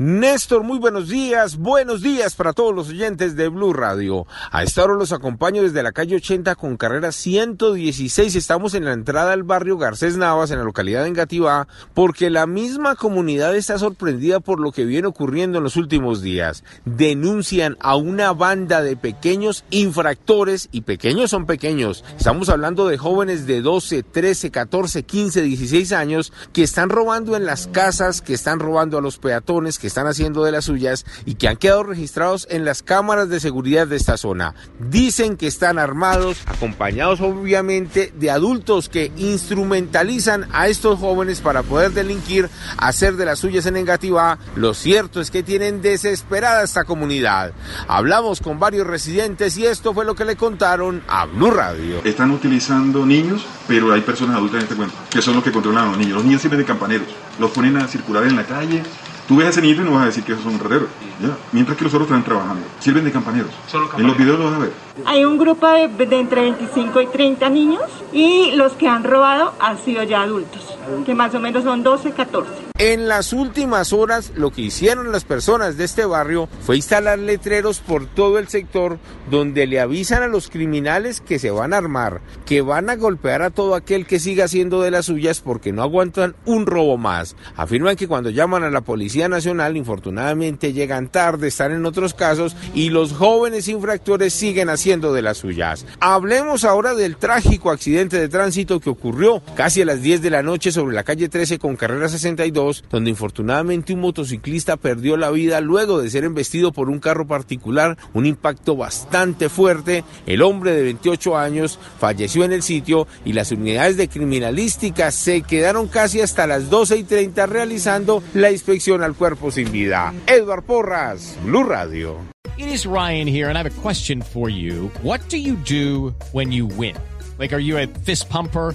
Néstor, muy buenos días, buenos días para todos los oyentes de Blue Radio. A esta hora los acompaño desde la calle 80 con carrera 116. Estamos en la entrada al barrio Garcés Navas, en la localidad de Engativá, porque la misma comunidad está sorprendida por lo que viene ocurriendo en los últimos días. Denuncian a una banda de pequeños infractores, y pequeños son pequeños. Estamos hablando de jóvenes de 12, 13, 14, 15, 16 años que están robando en las casas, que están robando a los peatones, que están haciendo de las suyas y que han quedado registrados en las cámaras de seguridad de esta zona. Dicen que están armados, acompañados obviamente de adultos que instrumentalizan a estos jóvenes para poder delinquir, hacer de las suyas en Engativá. Lo cierto es que tienen desesperada esta comunidad. Hablamos con varios residentes y esto fue lo que le contaron a Blue Radio. Están utilizando niños, pero hay personas adultas en este cuento, que son los que controlan a los niños. Los niños sirven de campaneros, los ponen a circular en la calle, Tú ves a ese niño y no vas a decir que esos son rateros. ¿ya? Mientras que los otros están trabajando. Sirven de campaneros. En los videos lo vas a ver. Hay un grupo de, de, entre 25 y 30 niños y los que han robado han sido ya adultos, que más o menos son 12, 14. En las últimas horas lo que hicieron las personas de este barrio fue instalar letreros por todo el sector donde le avisan a los criminales que se van a armar, que van a golpear a todo aquel que siga haciendo de las suyas porque no aguantan un robo más. Afirman que cuando llaman a la Policía Nacional, infortunadamente llegan tarde, están en otros casos y los jóvenes infractores siguen haciendo de las suyas. Hablemos ahora del trágico accidente de tránsito que ocurrió casi a las 10 de la noche sobre la calle 13 con carrera 62 donde infortunadamente un motociclista perdió la vida luego de ser embestido por un carro particular, un impacto bastante fuerte. El hombre de 28 años falleció en el sitio y las unidades de criminalística se quedaron casi hasta las 12 y 30 realizando la inspección al cuerpo sin vida. Edward Porras, Blue Radio. It is Ryan here and I have a question for you. What do you do when you win? Like, are you a fist pumper?